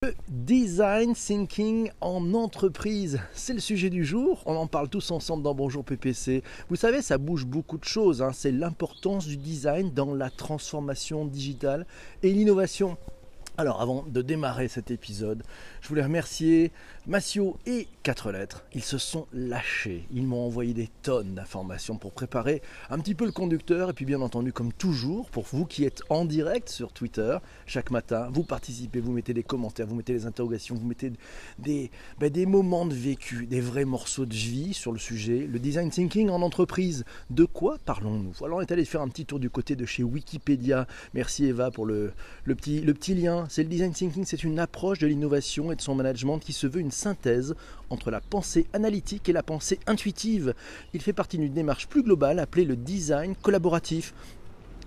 Le design thinking en entreprise, c'est le sujet du jour. On en parle tous ensemble dans Bonjour PPC. Vous savez, ça bouge beaucoup de choses. hein. C'est l'importance du design dans la transformation digitale et l'innovation. Alors, avant de démarrer cet épisode, je voulais remercier Massio et 4 lettres. Ils se sont lâchés. Ils m'ont envoyé des tonnes d'informations pour préparer un petit peu le conducteur. Et puis, bien entendu, comme toujours, pour vous qui êtes en direct sur Twitter, chaque matin, vous participez, vous mettez des commentaires, vous mettez des interrogations, vous mettez des, ben, des moments de vécu, des vrais morceaux de vie sur le sujet. Le design thinking en entreprise. De quoi parlons-nous? Alors, on est allé faire un petit tour du côté de chez Wikipédia. Merci Eva pour le petit lien. C'est le design thinking, c'est une approche de l'innovation et de son management qui se veut une synthèse entre la pensée analytique et la pensée intuitive. Il fait partie d'une démarche plus globale appelée le design collaboratif.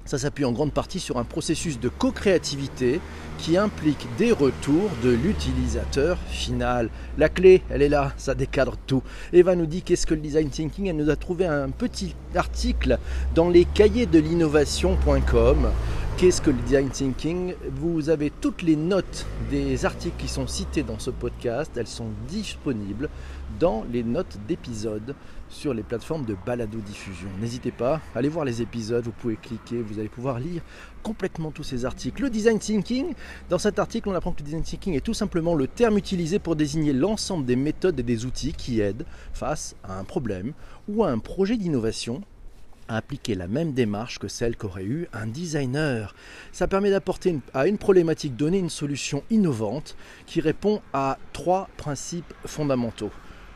Ça s'appuie en grande partie sur un processus de co-créativité qui implique des retours de l'utilisateur final. La clé, elle est là, ça décadre tout. Eva nous dit qu'est-ce que le design thinking? Elle nous a trouvé un petit article dans les cahiers de l'innovation.com. Qu'est-ce que le design thinking? Vous avez toutes les notes des articles qui sont cités dans ce podcast. Elles sont disponibles dans les notes d'épisodes sur les plateformes de balado-diffusion. N'hésitez pas, allez voir les épisodes, vous pouvez cliquer, vous allez pouvoir lire complètement tous ces articles. Le design thinking, dans cet article, on apprend que le design thinking est tout simplement le terme utilisé pour désigner l'ensemble des méthodes et des outils qui aident face à un problème ou à un projet d'innovation appliquer la même démarche que celle qu'aurait eu un designer. Ça permet d'apporter à une problématique donnée une solution innovante qui répond à trois principes fondamentaux.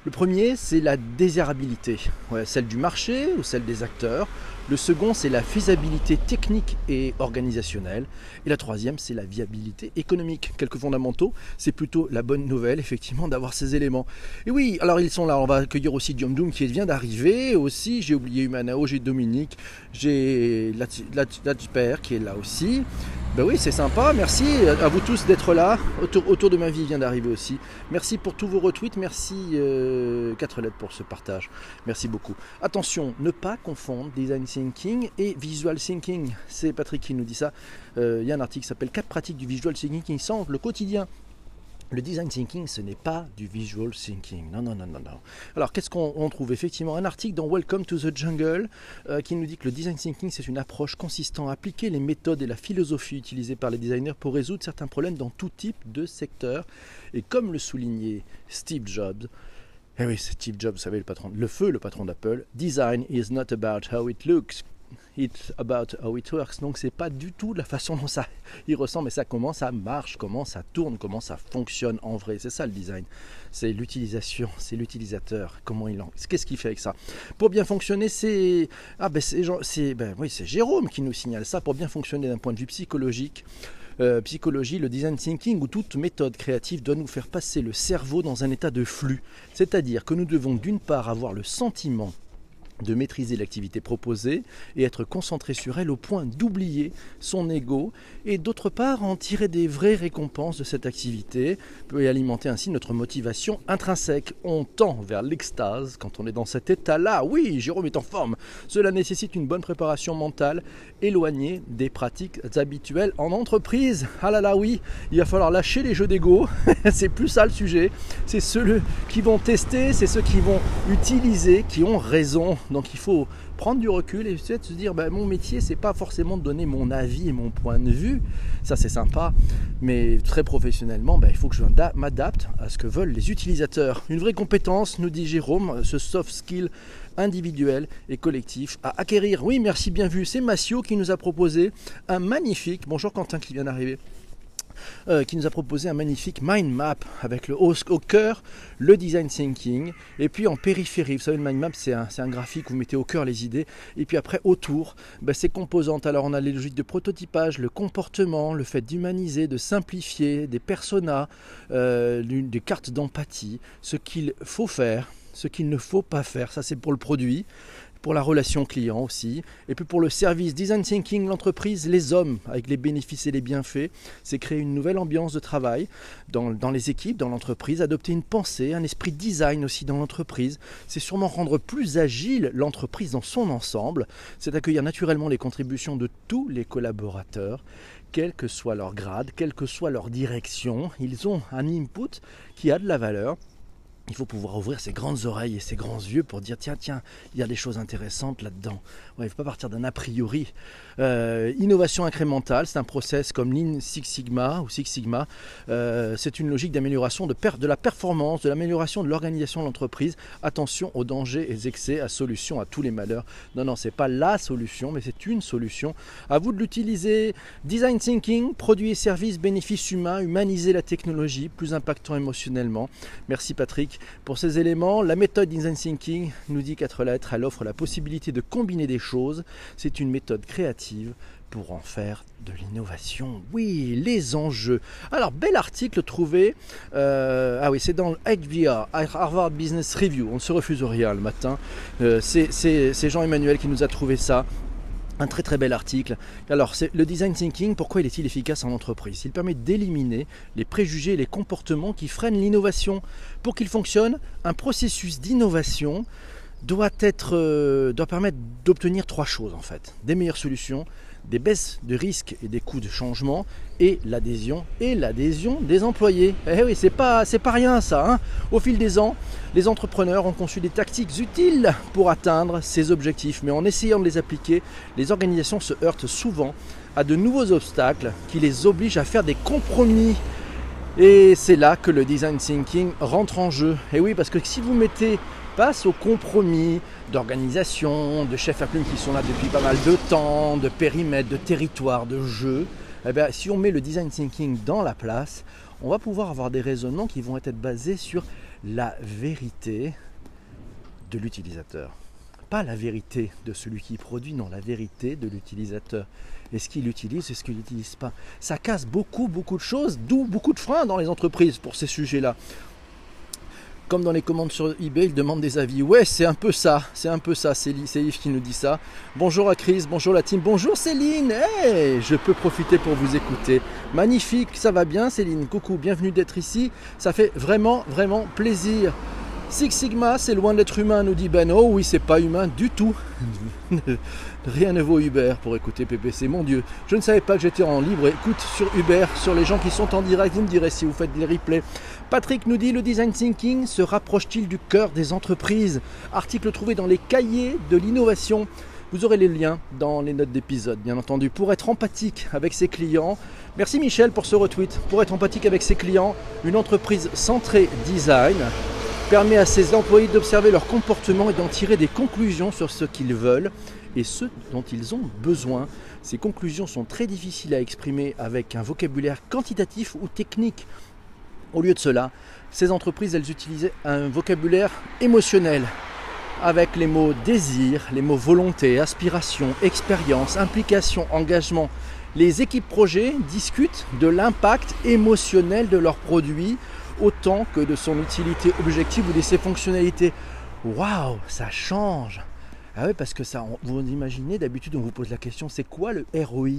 Le premier, c'est la désirabilité, celle du marché ou celle des acteurs. Le second, c'est la faisabilité technique et organisationnelle. Et la troisième, c'est la viabilité économique. Quelques fondamentaux, c'est plutôt la bonne nouvelle, effectivement, d'avoir ces éléments. Et oui, alors ils sont là. On va accueillir aussi Diom Doom qui vient d'arriver. Aussi, j'ai oublié Humanao, j'ai Dominique, j'ai Latper qui est là aussi. Ben oui, c'est sympa. Merci à vous tous d'être là. Autour, autour de ma vie vient d'arriver aussi. Merci pour tous vos retweets. Merci euh, 4 lettres pour ce partage. Merci beaucoup. Attention, ne pas confondre design thinking et visual thinking. C'est Patrick qui nous dit ça. Euh, Il y a un article qui s'appelle 4 pratiques du visual thinking qui le quotidien. Le design thinking, ce n'est pas du visual thinking. Non, non, non, non, non. Alors, qu'est-ce qu'on on trouve Effectivement, un article dans Welcome to the Jungle euh, qui nous dit que le design thinking, c'est une approche consistant à appliquer les méthodes et la philosophie utilisées par les designers pour résoudre certains problèmes dans tout type de secteur. Et comme le soulignait Steve Jobs, eh oui, c'est Steve Jobs, vous savez, le patron, le feu, le patron d'Apple. Design is not about how it looks, it's about how it works. Donc c'est pas du tout la façon dont ça il ressemble, mais ça comment ça marche, comment ça tourne, comment ça fonctionne en vrai. C'est ça le design. C'est l'utilisation, c'est l'utilisateur, comment il en, qu'est-ce qu'il fait avec ça. Pour bien fonctionner, c'est ah ben c'est ben oui c'est Jérôme qui nous signale ça. Pour bien fonctionner d'un point de vue psychologique. Euh, psychologie, le design thinking ou toute méthode créative doit nous faire passer le cerveau dans un état de flux. C'est-à-dire que nous devons d'une part avoir le sentiment de maîtriser l'activité proposée et être concentré sur elle au point d'oublier son ego et d'autre part en tirer des vraies récompenses de cette activité peut alimenter ainsi notre motivation intrinsèque. On tend vers l'extase quand on est dans cet état-là. Oui, Jérôme est en forme. Cela nécessite une bonne préparation mentale éloignée des pratiques habituelles en entreprise. Ah là là, oui, il va falloir lâcher les jeux d'ego. c'est plus ça le sujet. C'est ceux qui vont tester, c'est ceux qui vont utiliser, qui ont raison. Donc il faut prendre du recul et se dire ben, mon métier c'est pas forcément de donner mon avis et mon point de vue. Ça c'est sympa. Mais très professionnellement ben, il faut que je m'adapte à ce que veulent les utilisateurs. Une vraie compétence nous dit Jérôme ce soft skill individuel et collectif à acquérir. Oui merci bien vu. C'est Massio qui nous a proposé un magnifique bonjour Quentin qui vient d'arriver euh, qui nous a proposé un magnifique mind map avec le haut au cœur le design thinking et puis en périphérie. Vous savez le mind map c'est un, un graphique où vous mettez au cœur les idées et puis après autour ben, ces composantes. Alors on a les logiques de prototypage le comportement le fait d'humaniser de simplifier des personas euh, des cartes d'empathie ce qu'il faut faire ce qu'il ne faut pas faire. Ça c'est pour le produit pour la relation client aussi, et puis pour le service design thinking, l'entreprise, les hommes, avec les bénéfices et les bienfaits, c'est créer une nouvelle ambiance de travail dans, dans les équipes, dans l'entreprise, adopter une pensée, un esprit design aussi dans l'entreprise, c'est sûrement rendre plus agile l'entreprise dans son ensemble, c'est accueillir naturellement les contributions de tous les collaborateurs, quel que soit leur grade, quelle que soit leur direction, ils ont un input qui a de la valeur il faut pouvoir ouvrir ses grandes oreilles et ses grands yeux pour dire tiens, tiens, il y a des choses intéressantes là-dedans. il ne faut pas partir d'un a priori. Euh, innovation incrémentale, c'est un process comme Lean Six Sigma ou Six Sigma. Euh, c'est une logique d'amélioration de, la performance, de l'amélioration de l'organisation de l'entreprise. Attention aux dangers et aux excès, à solution à tous les malheurs. Non, non, c'est pas la solution, mais c'est une solution. À vous de l'utiliser. Design thinking, produits et services, bénéfices humains, humaniser la technologie, plus impactant émotionnellement. Merci Patrick. Pour ces éléments, la méthode Design Thinking nous dit quatre lettres, elle offre la possibilité de combiner des choses. C'est une méthode créative pour en faire de l'innovation. Oui, les enjeux. Alors, bel article trouvé. Euh, ah oui, c'est dans le HBR, Harvard Business Review. On ne se refuse rien le matin. Euh, c'est Jean-Emmanuel qui nous a trouvé ça. Un très très bel article. Alors, le design thinking, pourquoi il est-il efficace en entreprise? Il permet d'éliminer les préjugés et les comportements qui freinent l'innovation. Pour qu'il fonctionne, un processus d'innovation doit, être, euh, doit permettre d'obtenir trois choses en fait. Des meilleures solutions, des baisses de risques et des coûts de changement et l'adhésion et l'adhésion des employés. Eh oui, c'est pas c'est pas rien ça. Hein. Au fil des ans, les entrepreneurs ont conçu des tactiques utiles pour atteindre ces objectifs, mais en essayant de les appliquer, les organisations se heurtent souvent à de nouveaux obstacles qui les obligent à faire des compromis. Et c'est là que le design thinking rentre en jeu. Et oui, parce que si vous mettez passe au compromis d'organisation, de chefs à qui sont là depuis pas mal de temps, de périmètre, de territoire, de jeu. Eh bien, si on met le design thinking dans la place, on va pouvoir avoir des raisonnements qui vont être basés sur la vérité de l'utilisateur. Pas la vérité de celui qui produit, non, la vérité de l'utilisateur. Est-ce qu'il utilise, est-ce qu'il n'utilise pas Ça casse beaucoup, beaucoup de choses, d'où beaucoup de freins dans les entreprises pour ces sujets-là comme dans les commandes sur eBay, ils demandent des avis. Ouais, c'est un peu ça, c'est un peu ça, c'est Yves qui nous dit ça. Bonjour à Chris, bonjour la team, bonjour Céline, hey, je peux profiter pour vous écouter. Magnifique, ça va bien Céline, coucou, bienvenue d'être ici, ça fait vraiment, vraiment plaisir. Six Sigma, c'est loin d'être humain, nous dit Ben. Oh oui, c'est pas humain du tout. Rien ne vaut Uber pour écouter PPC. Mon Dieu, je ne savais pas que j'étais en libre écoute sur Uber, sur les gens qui sont en direct. Vous me direz si vous faites des replays. Patrick nous dit le design thinking se rapproche-t-il du cœur des entreprises? Article trouvé dans les cahiers de l'innovation. Vous aurez les liens dans les notes d'épisode, bien entendu, pour être empathique avec ses clients. Merci Michel pour ce retweet. Pour être empathique avec ses clients, une entreprise centrée design permet à ses employés d'observer leur comportement et d'en tirer des conclusions sur ce qu'ils veulent et ce dont ils ont besoin. Ces conclusions sont très difficiles à exprimer avec un vocabulaire quantitatif ou technique. Au lieu de cela, ces entreprises, elles utilisaient un vocabulaire émotionnel avec les mots désir, les mots volonté, aspiration, expérience, implication, engagement. Les équipes projets discutent de l'impact émotionnel de leurs produits autant que de son utilité objective ou de ses fonctionnalités. Waouh, ça change ah oui, parce que ça, vous imaginez, d'habitude on vous pose la question, c'est quoi le ROI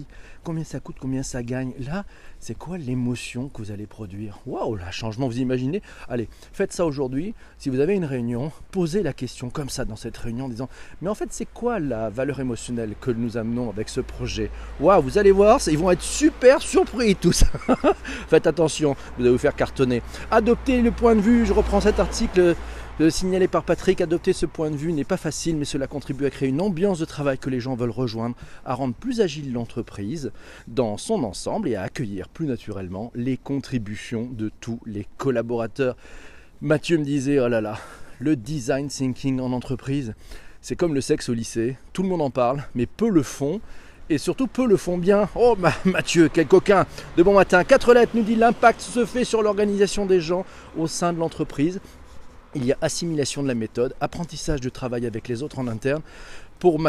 Combien ça coûte Combien ça gagne? Là, c'est quoi l'émotion que vous allez produire? Waouh, le changement, vous imaginez? Allez, faites ça aujourd'hui. Si vous avez une réunion, posez la question comme ça dans cette réunion en disant, mais en fait, c'est quoi la valeur émotionnelle que nous amenons avec ce projet? Waouh, vous allez voir, ils vont être super surpris tous. Faites attention, vous allez vous faire cartonner. Adoptez le point de vue, je reprends cet article le signaler par Patrick, adopter ce point de vue n'est pas facile, mais cela contribue à créer une ambiance de travail que les gens veulent rejoindre, à rendre plus agile l'entreprise dans son ensemble et à accueillir plus naturellement les contributions de tous les collaborateurs. Mathieu me disait, oh là là, le design thinking en entreprise, c'est comme le sexe au lycée, tout le monde en parle, mais peu le font et surtout peu le font bien. Oh Mathieu, quel coquin De bon matin, quatre lettres nous dit l'impact se fait sur l'organisation des gens au sein de l'entreprise il y a assimilation de la méthode, apprentissage du travail avec les autres en interne. Pour,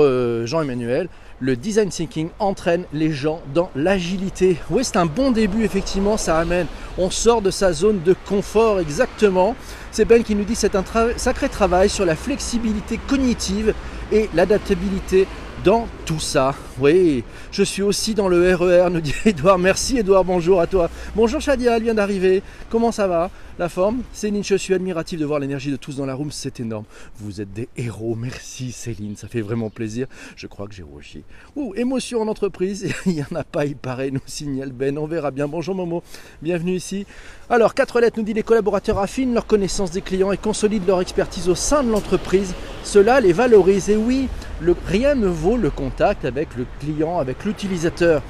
euh, Jean-Emmanuel, le design thinking entraîne les gens dans l'agilité. Oui, c'est un bon début, effectivement, ça amène. On sort de sa zone de confort, exactement. C'est Ben qui nous dit c'est un sacré travail sur la flexibilité cognitive et l'adaptabilité dans tout ça. Oui, je suis aussi dans le RER, nous dit Edouard. Merci Edouard, bonjour à toi. Bonjour Shadia, elle vient d'arriver. Comment ça va? La forme? Céline, je suis admiratif de voir l'énergie de tous dans la room, c'est énorme. Vous êtes des héros, merci Céline, ça fait vraiment plaisir. Je crois que j'ai rougi. Ouh, émotion en entreprise, il n'y en a pas, il paraît, nous signale Ben. On verra bien. Bonjour Momo, bienvenue ici. Alors, quatre lettres nous dit les collaborateurs affinent leur connaissance des clients et consolident leur expertise au sein de l'entreprise. Cela les valorise. Et oui, le, rien ne vaut le avec le client, avec l'utilisateur.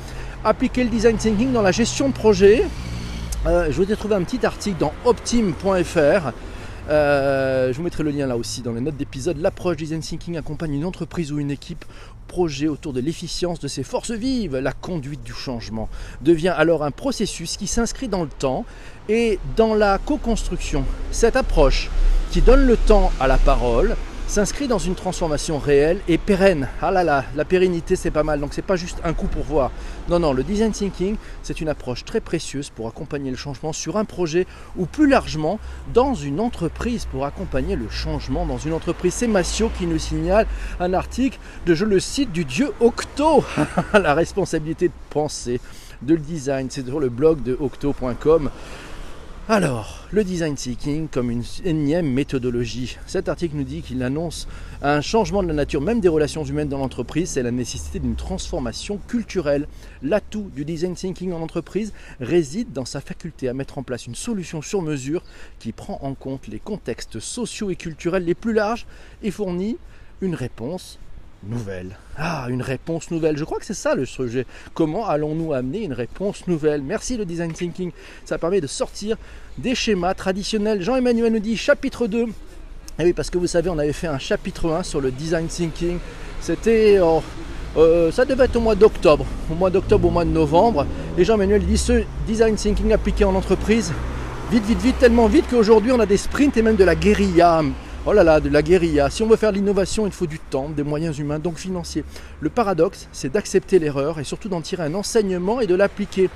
Appliquer le design thinking dans la gestion de projet. Euh, je vous ai trouvé un petit article dans optim.fr. Euh, je vous mettrai le lien là aussi dans les notes d'épisode. L'approche design thinking accompagne une entreprise ou une équipe projet autour de l'efficience de ses forces vives. La conduite du changement devient alors un processus qui s'inscrit dans le temps et dans la co-construction. Cette approche qui donne le temps à la parole, s'inscrit dans une transformation réelle et pérenne. Ah là là, la pérennité c'est pas mal, donc c'est pas juste un coup pour voir. Non, non, le design thinking c'est une approche très précieuse pour accompagner le changement sur un projet ou plus largement dans une entreprise pour accompagner le changement dans une entreprise. C'est Massio qui nous signale un article de, je le cite, du dieu Octo, la responsabilité de penser de le design, c'est sur le blog de octo.com. Alors, le design thinking comme une énième méthodologie. Cet article nous dit qu'il annonce un changement de la nature même des relations humaines dans l'entreprise, c'est la nécessité d'une transformation culturelle. L'atout du design thinking en entreprise réside dans sa faculté à mettre en place une solution sur mesure qui prend en compte les contextes sociaux et culturels les plus larges et fournit une réponse nouvelle. Ah, une réponse nouvelle. Je crois que c'est ça le sujet. Comment allons-nous amener une réponse nouvelle? Merci le design thinking. Ça permet de sortir des schémas traditionnels. Jean-Emmanuel nous dit chapitre 2. Et eh oui, parce que vous savez, on avait fait un chapitre 1 sur le design thinking. C'était. Oh, euh, ça devait être au mois d'octobre. Au mois d'octobre, au mois de novembre. Et Jean-Emmanuel dit ce design thinking appliqué en entreprise. Vite, vite, vite, tellement vite qu'aujourd'hui on a des sprints et même de la guérilla. Oh là là, de la guérilla. Si on veut faire de l'innovation, il faut du temps, des moyens humains, donc financiers. Le paradoxe, c'est d'accepter l'erreur et surtout d'en tirer un enseignement et de l'appliquer.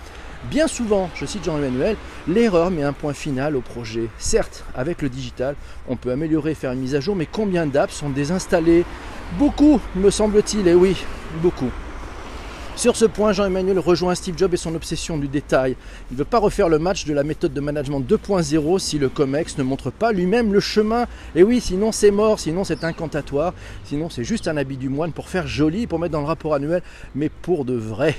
Bien souvent, je cite Jean-Emmanuel, l'erreur met un point final au projet. Certes, avec le digital, on peut améliorer, faire une mise à jour, mais combien d'apps sont désinstallées? Beaucoup, me semble-t-il, et oui, beaucoup. Sur ce point, Jean-Emmanuel rejoint Steve Jobs et son obsession du détail. Il ne veut pas refaire le match de la méthode de management 2.0 si le COMEX ne montre pas lui-même le chemin. Et oui, sinon c'est mort, sinon c'est incantatoire, sinon c'est juste un habit du moine pour faire joli, pour mettre dans le rapport annuel, mais pour de vrai.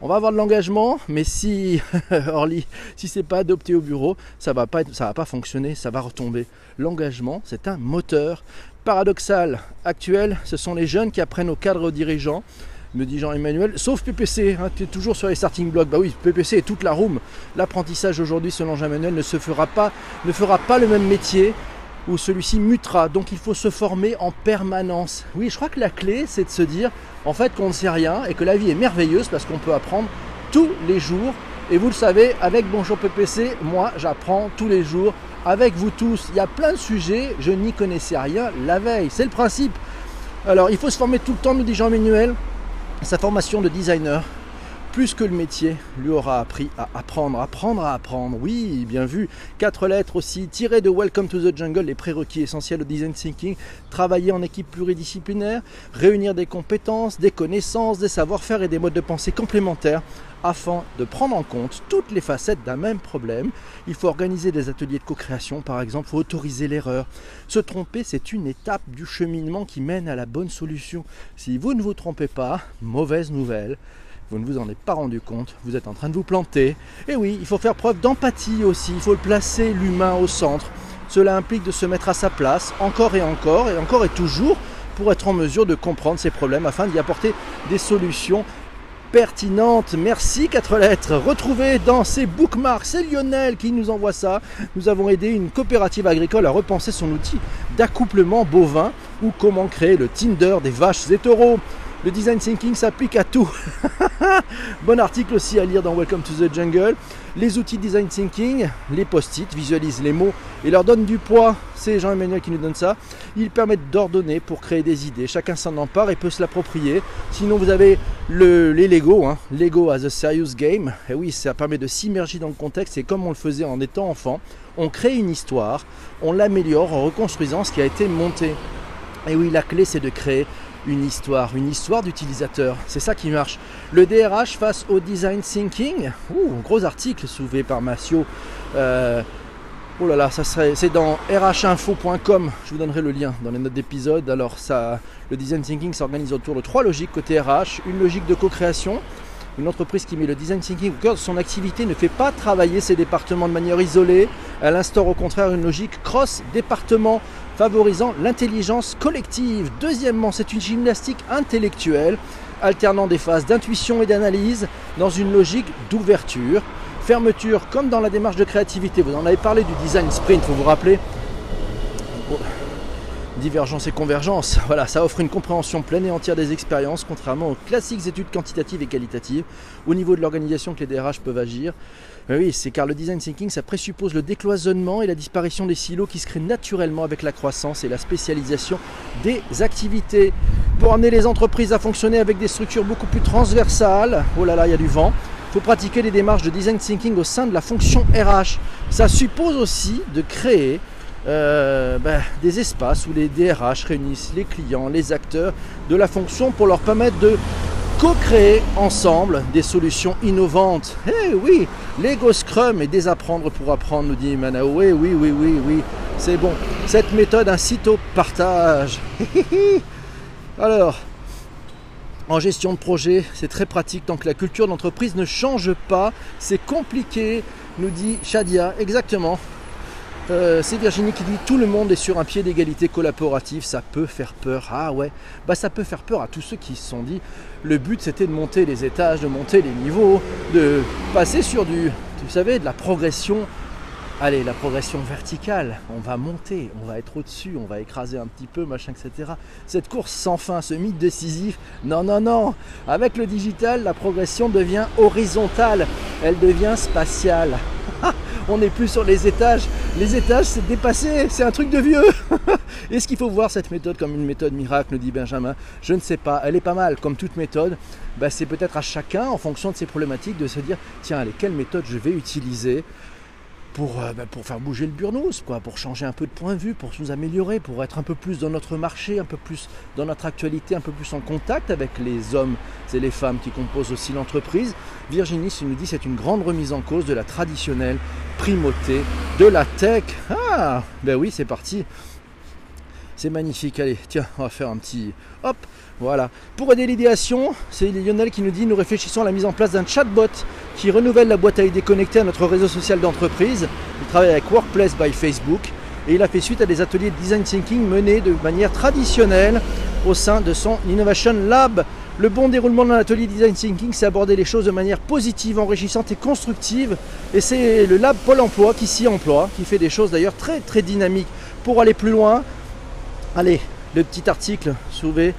On va avoir de l'engagement, mais si Orly, si c'est pas adopté au bureau, ça va pas ça va pas fonctionner, ça va retomber. L'engagement, c'est un moteur paradoxal actuel. Ce sont les jeunes qui apprennent aux cadres dirigeants me dit Jean-Emmanuel, sauf PPC, hein, tu es toujours sur les starting blocks. Bah oui, PPC est toute la room. L'apprentissage aujourd'hui, selon Jean-Emmanuel, ne se fera pas, ne fera pas le même métier où celui-ci mutera. Donc il faut se former en permanence. Oui, je crois que la clé, c'est de se dire en fait qu'on ne sait rien et que la vie est merveilleuse parce qu'on peut apprendre tous les jours. Et vous le savez, avec Bonjour PPC, moi j'apprends tous les jours. Avec vous tous, il y a plein de sujets, je n'y connaissais rien la veille. C'est le principe. Alors il faut se former tout le temps, nous dit Jean-Emmanuel. Sa formation de designer, plus que le métier, lui aura appris à apprendre, apprendre à apprendre. Oui, bien vu. Quatre lettres aussi, tirées de Welcome to the Jungle, les prérequis essentiels au design thinking. Travailler en équipe pluridisciplinaire, réunir des compétences, des connaissances, des savoir-faire et des modes de pensée complémentaires afin de prendre en compte toutes les facettes d'un même problème. Il faut organiser des ateliers de co-création, par exemple, il faut autoriser l'erreur. Se tromper, c'est une étape du cheminement qui mène à la bonne solution. Si vous ne vous trompez pas, mauvaise nouvelle, vous ne vous en êtes pas rendu compte, vous êtes en train de vous planter. Et oui, il faut faire preuve d'empathie aussi, il faut placer l'humain au centre. Cela implique de se mettre à sa place encore et encore et encore et toujours pour être en mesure de comprendre ses problèmes afin d'y apporter des solutions pertinente. Merci quatre lettres. Retrouvez dans ces bookmarks, c'est Lionel qui nous envoie ça. Nous avons aidé une coopérative agricole à repenser son outil d'accouplement bovin ou comment créer le Tinder des vaches et taureaux. Le design thinking s'applique à tout. bon article aussi à lire dans Welcome to the Jungle. Les outils design thinking, les post-it, visualisent les mots et leur donnent du poids. C'est Jean-Emmanuel qui nous donne ça. Ils permettent d'ordonner pour créer des idées. Chacun s'en empare et peut se l'approprier. Sinon, vous avez les Lego, hein. Lego as a serious game. Et oui, ça permet de s'immerger dans le contexte et comme on le faisait en étant enfant, on crée une histoire, on l'améliore en reconstruisant ce qui a été monté. Et oui, la clé c'est de créer une histoire, une histoire d'utilisateur. C'est ça qui marche. Le DRH face au design thinking. Ouh, gros article soulevé par Massio. Euh, oh là là, ça serait, c'est dans rhinfo.com. Je vous donnerai le lien dans les notes d'épisode. Alors ça, le design thinking s'organise autour de trois logiques côté RH. Une logique de co-création. Une entreprise qui met le design thinking au cœur de son activité ne fait pas travailler ses départements de manière isolée. Elle instaure au contraire une logique cross-département favorisant l'intelligence collective. Deuxièmement, c'est une gymnastique intellectuelle alternant des phases d'intuition et d'analyse dans une logique d'ouverture. Fermeture comme dans la démarche de créativité. Vous en avez parlé du design sprint, vous vous rappelez? Divergence et convergence, voilà, ça offre une compréhension pleine et entière des expériences, contrairement aux classiques études quantitatives et qualitatives, au niveau de l'organisation que les DRH peuvent agir. Oui, c'est car le design thinking, ça présuppose le décloisonnement et la disparition des silos qui se créent naturellement avec la croissance et la spécialisation des activités. Pour amener les entreprises à fonctionner avec des structures beaucoup plus transversales, oh là là, il y a du vent, il faut pratiquer les démarches de design thinking au sein de la fonction RH. Ça suppose aussi de créer euh, ben, des espaces où les DRH réunissent les clients, les acteurs de la fonction pour leur permettre de co-créer ensemble des solutions innovantes. Eh oui, l'ego Scrum et désapprendre pour apprendre, nous dit Manao. Oui, oui, oui, oui, oui, c'est bon. Cette méthode incite au partage. Alors, en gestion de projet, c'est très pratique tant que la culture d'entreprise ne change pas. C'est compliqué, nous dit Shadia. Exactement. Euh, c'est Virginie qui dit tout le monde est sur un pied d'égalité collaborative, ça peut faire peur. Ah ouais, bah ça peut faire peur à tous ceux qui se sont dit le but c'était de monter les étages, de monter les niveaux, de passer sur du, vous savez, de la progression. Allez, la progression verticale, on va monter, on va être au-dessus, on va écraser un petit peu, machin, etc. Cette course sans fin, ce mythe décisif, non, non, non. Avec le digital, la progression devient horizontale, elle devient spatiale. on n'est plus sur les étages. Les étages, c'est dépassé, c'est un truc de vieux. Est-ce qu'il faut voir cette méthode comme une méthode miracle, dit Benjamin Je ne sais pas. Elle est pas mal, comme toute méthode. Bah, c'est peut-être à chacun, en fonction de ses problématiques, de se dire tiens, allez, quelle méthode je vais utiliser pour, euh, bah, pour faire bouger le burnous, quoi, pour changer un peu de point de vue, pour nous améliorer, pour être un peu plus dans notre marché, un peu plus dans notre actualité, un peu plus en contact avec les hommes et les femmes qui composent aussi l'entreprise. Virginie nous dit c'est une grande remise en cause de la traditionnelle primauté de la tech. Ah, ben oui, c'est parti. C'est magnifique. Allez, tiens, on va faire un petit hop. Voilà. Pour aider l'idéation, c'est Lionel qui nous dit nous réfléchissons à la mise en place d'un chatbot qui renouvelle la boîte à idées connectée à notre réseau social d'entreprise. Il travaille avec Workplace by Facebook et il a fait suite à des ateliers de design thinking menés de manière traditionnelle au sein de son Innovation Lab. Le bon déroulement d'un atelier design thinking, c'est aborder les choses de manière positive, enrichissante et constructive. Et c'est le lab Pôle Emploi qui s'y emploie, qui fait des choses d'ailleurs très très dynamiques. Pour aller plus loin, allez, le petit article soulevé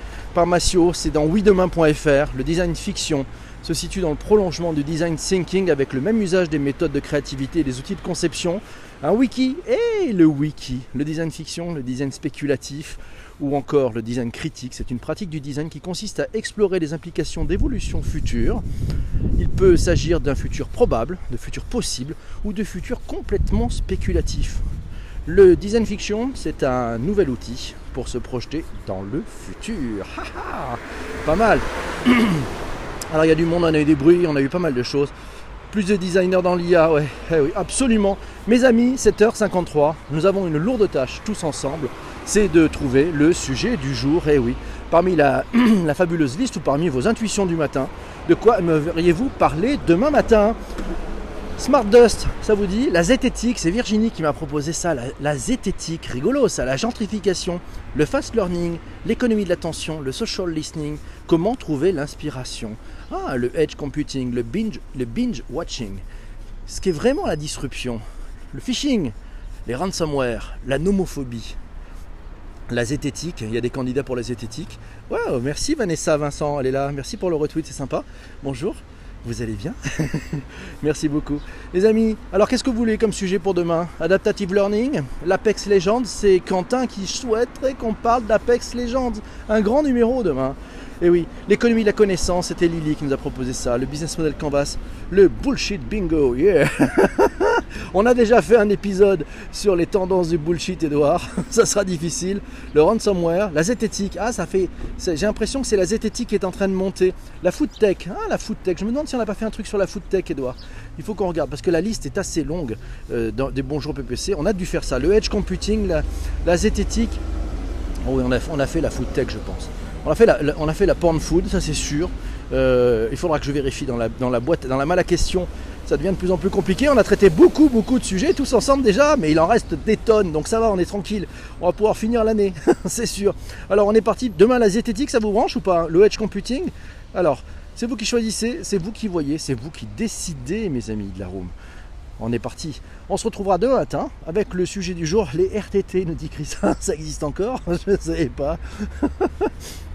c'est dans oui-demain.fr, le design fiction se situe dans le prolongement du design thinking avec le même usage des méthodes de créativité et des outils de conception. Un wiki et le wiki, le design fiction, le design spéculatif ou encore le design critique. C'est une pratique du design qui consiste à explorer les implications d'évolution future. Il peut s'agir d'un futur probable, de futur possible ou de futur complètement spéculatif. Le design fiction, c'est un nouvel outil se projeter dans le futur. pas mal. Alors il y a du monde, on a eu des bruits, on a eu pas mal de choses. Plus de designers dans l'IA, ouais, eh oui, absolument. Mes amis, 7h53, nous avons une lourde tâche tous ensemble, c'est de trouver le sujet du jour. Eh oui, parmi la, la fabuleuse liste ou parmi vos intuitions du matin, de quoi me verriez-vous parler demain matin? Smart Dust, ça vous dit La zététique, c'est Virginie qui m'a proposé ça, la, zététique, rigolo ça, la gentrification, le fast learning, l'économie de l'attention, le social listening, comment trouver l'inspiration. Ah, le edge computing, le binge, le binge watching, ce qui est vraiment la disruption, le phishing, les ransomware, la nomophobie, la zététique, il y a des candidats pour la zététique. Wow, merci Vanessa, Vincent, elle est là, merci pour le retweet, c'est sympa. Bonjour. Vous allez bien Merci beaucoup. Les amis, alors qu'est-ce que vous voulez comme sujet pour demain? Adaptative Learning? L'Apex Legends, c'est Quentin qui souhaiterait qu'on parle d'Apex Legends. Un grand numéro demain. Et oui, l'économie de la connaissance, c'était Lily qui nous a proposé ça. Le business model canvas, le bullshit bingo, yeah On a déjà fait un épisode sur les tendances du bullshit, Edouard. ça sera difficile. Le ransomware, la zététique. Ah, ça fait. J'ai l'impression que c'est la zététique qui est en train de monter. La food tech. Ah, la food tech. Je me demande si on n'a pas fait un truc sur la food tech, Edouard. Il faut qu'on regarde parce que la liste est assez longue euh, des bonjours PPC. On a dû faire ça. Le edge computing, la, zététique. Oh oui, on a, fait la food tech, je pense. On a fait la, on a fait la porn food, ça c'est sûr. Euh, il faudra que je vérifie dans la, dans la boîte, dans la malle à question. Ça devient de plus en plus compliqué. On a traité beaucoup, beaucoup de sujets tous ensemble déjà, mais il en reste des tonnes. Donc ça va, on est tranquille. On va pouvoir finir l'année, c'est sûr. Alors on est parti. Demain la zététique, ça vous branche ou pas Le edge computing? Alors, c'est vous qui choisissez, c'est vous qui voyez, c'est vous qui décidez, mes amis de la room. On est parti. On se retrouvera demain matin avec le sujet du jour, les RTT, nous dit Chris. Ça existe encore? Je ne savais pas.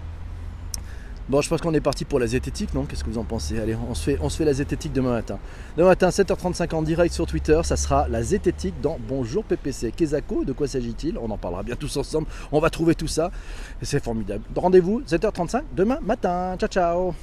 Bon, je pense qu'on est parti pour la zététique, non? Qu'est-ce que vous en pensez? Allez, on se, fait, on la zététique demain matin. Demain matin, 7h35 en direct sur Twitter, ça sera la zététique dans Bonjour PPC. Kezako, de quoi s'agit-il? On en parlera bien tous ensemble. On va trouver tout ça. C'est formidable. Rendez-vous 7h35 demain matin. Ciao, ciao